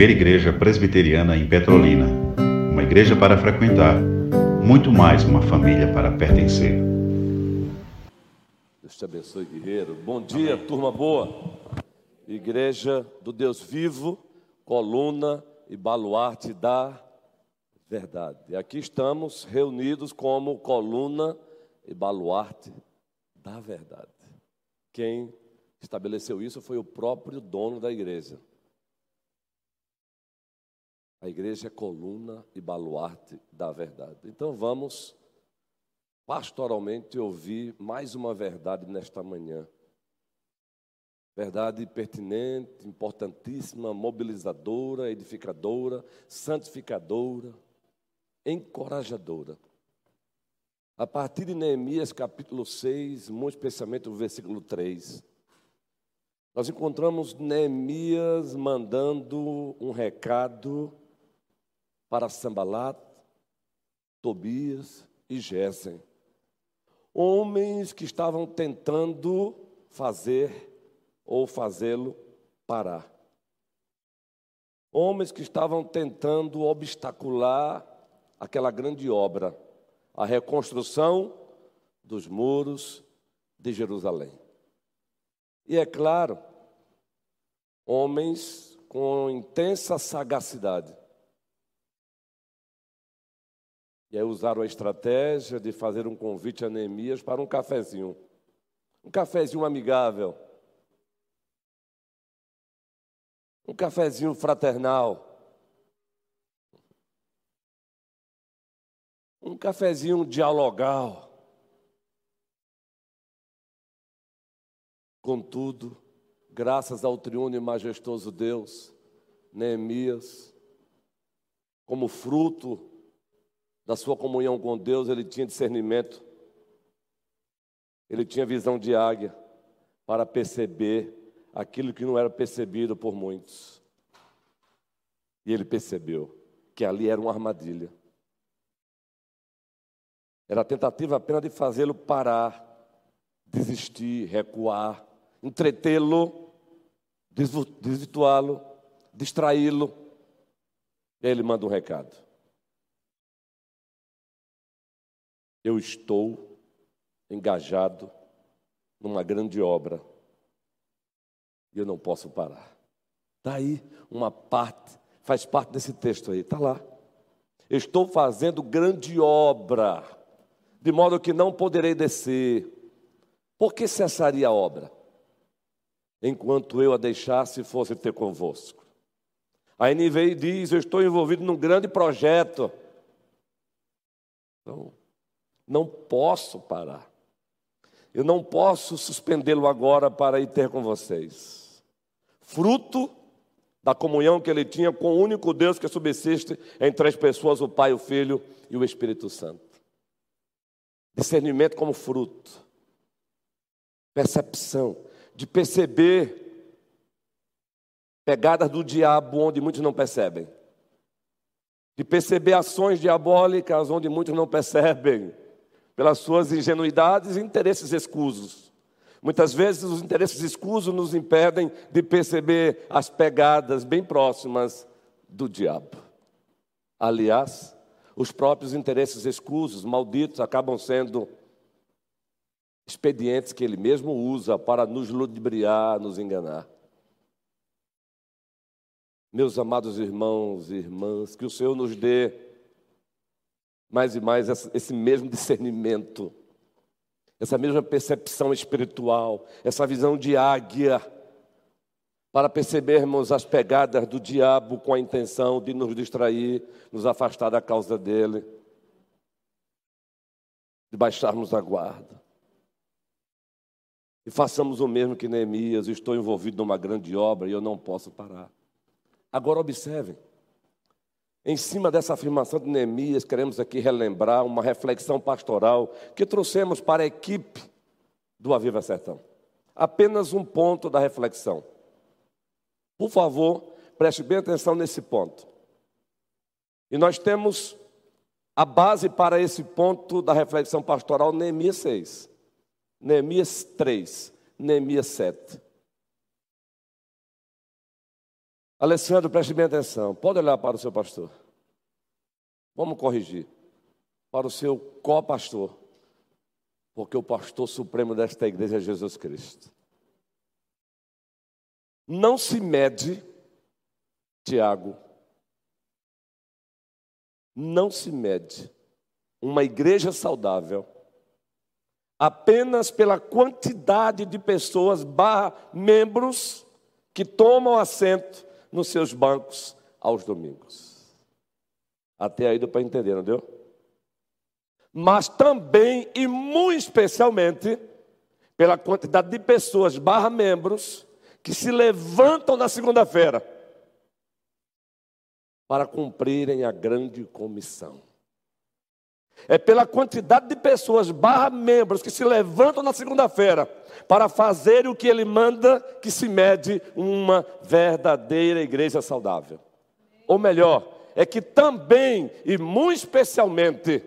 primeira igreja presbiteriana em Petrolina. Uma igreja para frequentar, muito mais uma família para pertencer. Deus te abençoe, guerreiro. Bom dia, Amém. turma boa. Igreja do Deus vivo, coluna e baluarte da verdade. E aqui estamos reunidos como coluna e baluarte da verdade. Quem estabeleceu isso foi o próprio dono da igreja. A igreja é coluna e baluarte da verdade. Então vamos pastoralmente ouvir mais uma verdade nesta manhã. Verdade pertinente, importantíssima, mobilizadora, edificadora, santificadora, encorajadora. A partir de Neemias capítulo 6, muito especialmente o versículo 3, nós encontramos Neemias mandando um recado para Sambalat, Tobias e Gesem. Homens que estavam tentando fazer ou fazê-lo parar. Homens que estavam tentando obstacular aquela grande obra, a reconstrução dos muros de Jerusalém. E é claro, homens com intensa sagacidade E aí usaram a estratégia de fazer um convite a Neemias para um cafezinho. Um cafezinho amigável. Um cafezinho fraternal. Um cafezinho dialogal. Contudo, graças ao triunfo e majestoso Deus, Neemias, como fruto da sua comunhão com Deus, ele tinha discernimento, ele tinha visão de águia para perceber aquilo que não era percebido por muitos. E ele percebeu que ali era uma armadilha. Era a tentativa apenas de fazê-lo parar, desistir, recuar, entretê-lo, desvirtuá-lo, distraí-lo. E aí ele manda um recado. Eu estou engajado numa grande obra e eu não posso parar. Daí uma parte, faz parte desse texto aí, está lá. Estou fazendo grande obra, de modo que não poderei descer. Por que cessaria a obra? Enquanto eu a deixasse, fosse ter convosco. A NVI diz: Eu estou envolvido num grande projeto. Então, não posso parar. Eu não posso suspendê-lo agora para ir ter com vocês. Fruto da comunhão que ele tinha com o único Deus que subsiste em três pessoas, o Pai, o Filho e o Espírito Santo. Discernimento como fruto. Percepção, de perceber pegadas do diabo onde muitos não percebem. De perceber ações diabólicas onde muitos não percebem pelas suas ingenuidades e interesses escusos. Muitas vezes os interesses escusos nos impedem de perceber as pegadas bem próximas do diabo. Aliás, os próprios interesses escusos, malditos, acabam sendo expedientes que ele mesmo usa para nos ludibriar, nos enganar. Meus amados irmãos e irmãs, que o Senhor nos dê mais e mais esse mesmo discernimento, essa mesma percepção espiritual, essa visão de águia, para percebermos as pegadas do diabo com a intenção de nos distrair, nos afastar da causa dele, de baixarmos a guarda. E façamos o mesmo que Neemias, estou envolvido numa grande obra e eu não posso parar. Agora observem. Em cima dessa afirmação de Neemias, queremos aqui relembrar uma reflexão pastoral que trouxemos para a equipe do Aviva Sertão. Apenas um ponto da reflexão. Por favor, preste bem atenção nesse ponto. E nós temos a base para esse ponto da reflexão pastoral, Neemias 6, Neemias 3, Neemias 7. Alessandro, preste bem atenção. Pode olhar para o seu pastor. Vamos corrigir. Para o seu co-pastor. Porque o pastor supremo desta igreja é Jesus Cristo. Não se mede, Tiago, não se mede uma igreja saudável apenas pela quantidade de pessoas barra membros que tomam assento nos seus bancos aos domingos. Até aí deu para entender, não deu? Mas também e muito especialmente pela quantidade de pessoas barra membros que se levantam na segunda-feira para cumprirem a grande comissão. É pela quantidade de pessoas, barra membros, que se levantam na segunda-feira para fazer o que ele manda, que se mede uma verdadeira igreja saudável. Ou melhor, é que também, e muito especialmente,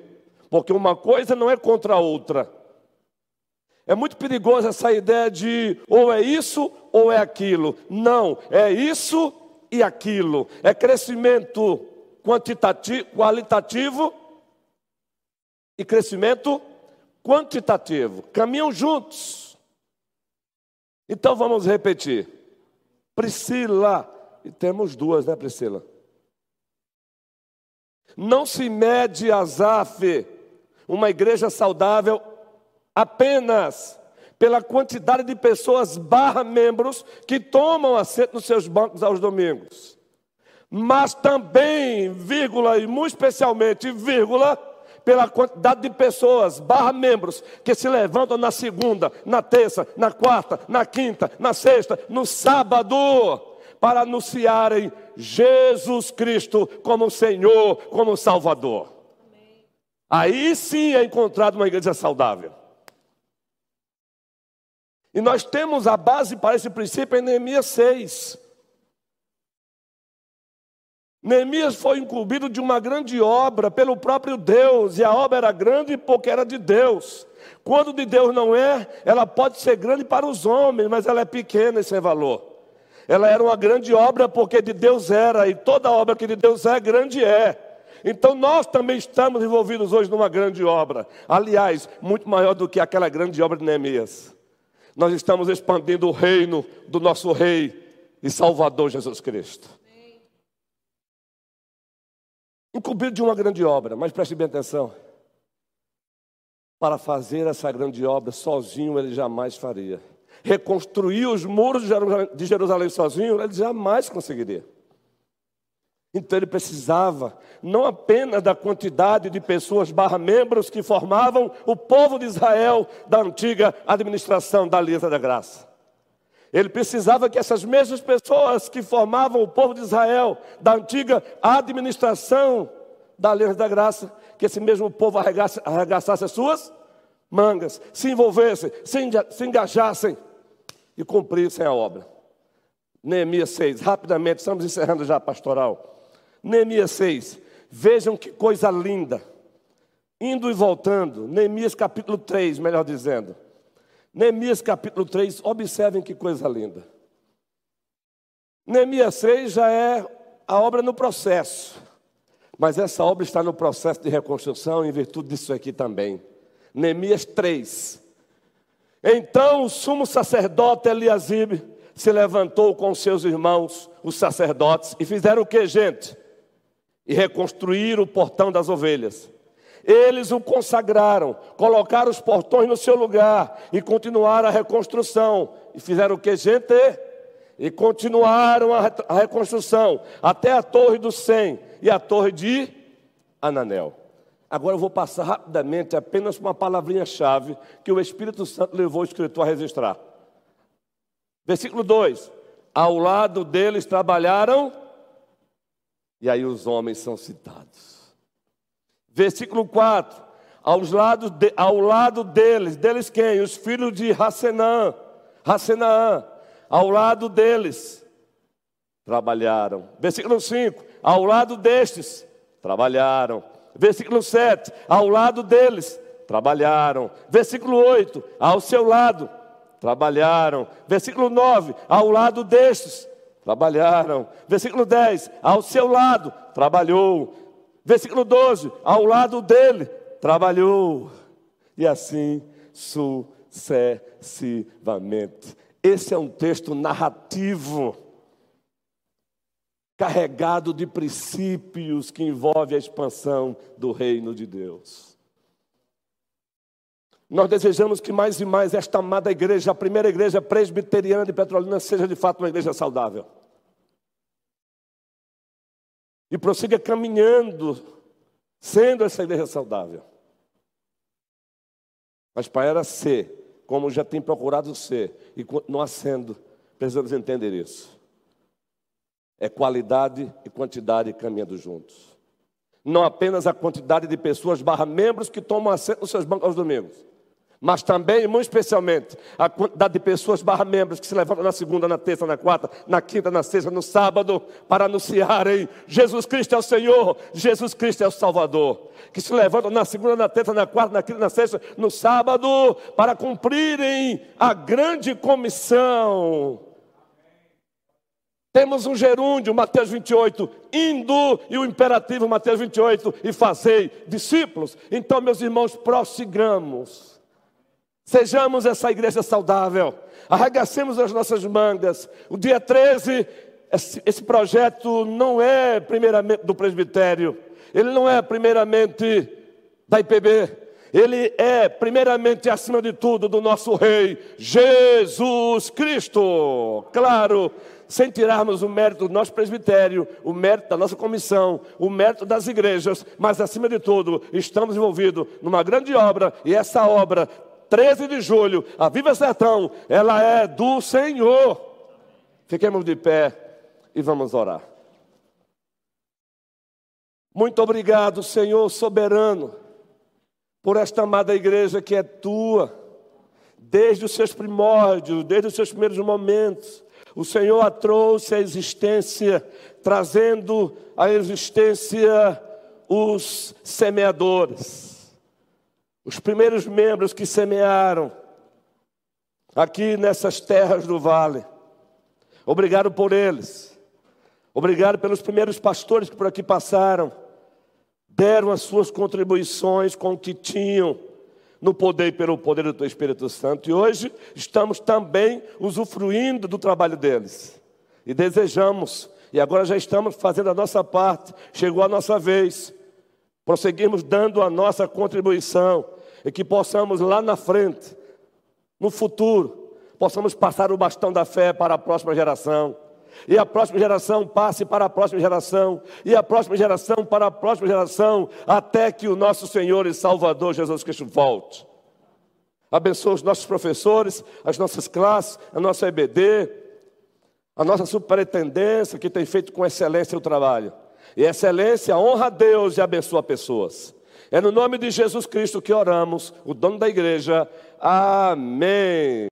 porque uma coisa não é contra a outra. É muito perigoso essa ideia de ou é isso ou é aquilo. Não, é isso e aquilo. É crescimento quantitativo, qualitativo e crescimento quantitativo. Caminham juntos. Então vamos repetir. Priscila, e temos duas, né, Priscila? Não se mede Azaf, uma igreja saudável, apenas pela quantidade de pessoas barra membros que tomam assento nos seus bancos aos domingos. Mas também, vírgula, e muito especialmente, vírgula, pela quantidade de pessoas, barra membros, que se levantam na segunda, na terça, na quarta, na quinta, na sexta, no sábado, para anunciarem Jesus Cristo como Senhor, como Salvador. Aí sim é encontrado uma igreja saudável. E nós temos a base para esse princípio em Neemias 6. Neemias foi incumbido de uma grande obra pelo próprio Deus, e a obra era grande porque era de Deus. Quando de Deus não é, ela pode ser grande para os homens, mas ela é pequena em seu valor. Ela era uma grande obra porque de Deus era, e toda obra que de Deus é, grande é. Então nós também estamos envolvidos hoje numa grande obra. Aliás, muito maior do que aquela grande obra de Neemias. Nós estamos expandindo o reino do nosso Rei e Salvador Jesus Cristo. Incumbido de uma grande obra, mas preste bem atenção. Para fazer essa grande obra sozinho ele jamais faria. Reconstruir os muros de Jerusalém sozinho ele jamais conseguiria. Então ele precisava não apenas da quantidade de pessoas barra membros que formavam o povo de Israel da antiga administração da Aliança da Graça. Ele precisava que essas mesmas pessoas que formavam o povo de Israel da antiga administração da Aliança da Graça, que esse mesmo povo arregaçasse as suas mangas, se envolvessem, se engajassem e cumprissem a obra. Neemias 6, rapidamente, estamos encerrando já a pastoral. Neemias 6. Vejam que coisa linda. Indo e voltando. Neemias capítulo 3, melhor dizendo. Neemias capítulo 3, observem que coisa linda. Neemias 6 já é a obra no processo. Mas essa obra está no processo de reconstrução em virtude disso aqui também. Neemias 3. Então o sumo sacerdote Eliasib se levantou com seus irmãos, os sacerdotes, e fizeram o que, gente? e reconstruir o portão das ovelhas. Eles o consagraram, colocaram os portões no seu lugar e continuaram a reconstrução. E fizeram o que, gente? E continuaram a, reconstrução até a torre do Sem e a torre de Ananel. Agora eu vou passar rapidamente apenas uma palavrinha-chave que o Espírito Santo levou o escritor a registrar. Versículo 2: Ao lado deles trabalharam e aí os homens são citados. Versículo 4. Aos lados de, ao lado deles, deles quem? Os filhos de Hassenã, Hassenaã, ao lado deles trabalharam. Versículo 5. Ao lado destes trabalharam. Versículo 7. Ao lado deles trabalharam. Versículo 8. Ao seu lado trabalharam. Versículo 9. Ao lado destes Trabalharam. Versículo 10, ao seu lado, trabalhou. Versículo 12, ao lado dele, trabalhou. E assim sucessivamente. Esse é um texto narrativo, carregado de princípios que envolve a expansão do reino de Deus. Nós desejamos que mais e mais esta amada igreja, a primeira igreja presbiteriana de Petrolina, seja de fato uma igreja saudável. E prossiga caminhando, sendo essa igreja saudável. Mas para ser, como já tem procurado ser, e continuar sendo, precisamos entender isso. É qualidade e quantidade caminhando juntos. Não apenas a quantidade de pessoas barra membros que tomam assento nos seus bancos aos domingos mas também, muito especialmente, a quantidade de pessoas barra membros que se levantam na segunda, na terça, na quarta, na quinta, na sexta, no sábado, para anunciarem Jesus Cristo é o Senhor, Jesus Cristo é o Salvador. Que se levantam na segunda, na terça, na quarta, na quinta, na sexta, no sábado, para cumprirem a grande comissão. Temos um gerúndio, Mateus 28, indo, e o imperativo, Mateus 28, e fazei discípulos. Então, meus irmãos, prossigamos Sejamos essa igreja saudável. Arregacemos as nossas mangas. O dia 13, esse, projeto não é primeiramente do presbitério. Ele não é primeiramente da IPB. Ele é primeiramente, acima de tudo, do nosso Rei, Jesus Cristo. Claro, sem tirarmos o mérito do nosso presbitério, o mérito da nossa comissão, o mérito das igrejas, mas acima de tudo, estamos envolvidos numa grande obra e essa obra 13 de julho, a Viva Sertão, ela é do Senhor. Fiquemos de pé e vamos orar. Muito obrigado, Senhor soberano, por esta amada igreja que é tua, desde os seus primórdios, desde os seus primeiros momentos. O Senhor a trouxe à existência, trazendo à existência os semeadores os primeiros membros que semearam aqui nessas terras do vale. Obrigado por eles. Obrigado pelos primeiros pastores que por aqui passaram. Deram as suas contribuições com o que tinham no poder e pelo poder do teu Espírito Santo. E hoje estamos também usufruindo do trabalho deles. E desejamos, e agora já estamos fazendo a nossa parte, chegou a nossa vez prosseguirmos dando a nossa contribuição e que possamos lá na frente, no futuro, possamos passar o bastão da fé para a próxima geração. E a próxima geração passe para a próxima geração, e a próxima geração para a próxima geração, até que o nosso Senhor e Salvador Jesus Cristo volte. Abençoa os nossos professores, as nossas classes, a nossa EBD, a nossa superintendência, que tem feito com excelência o trabalho. E excelência honra a Deus e abençoa pessoas. É no nome de Jesus Cristo que oramos, o dono da igreja. Amém.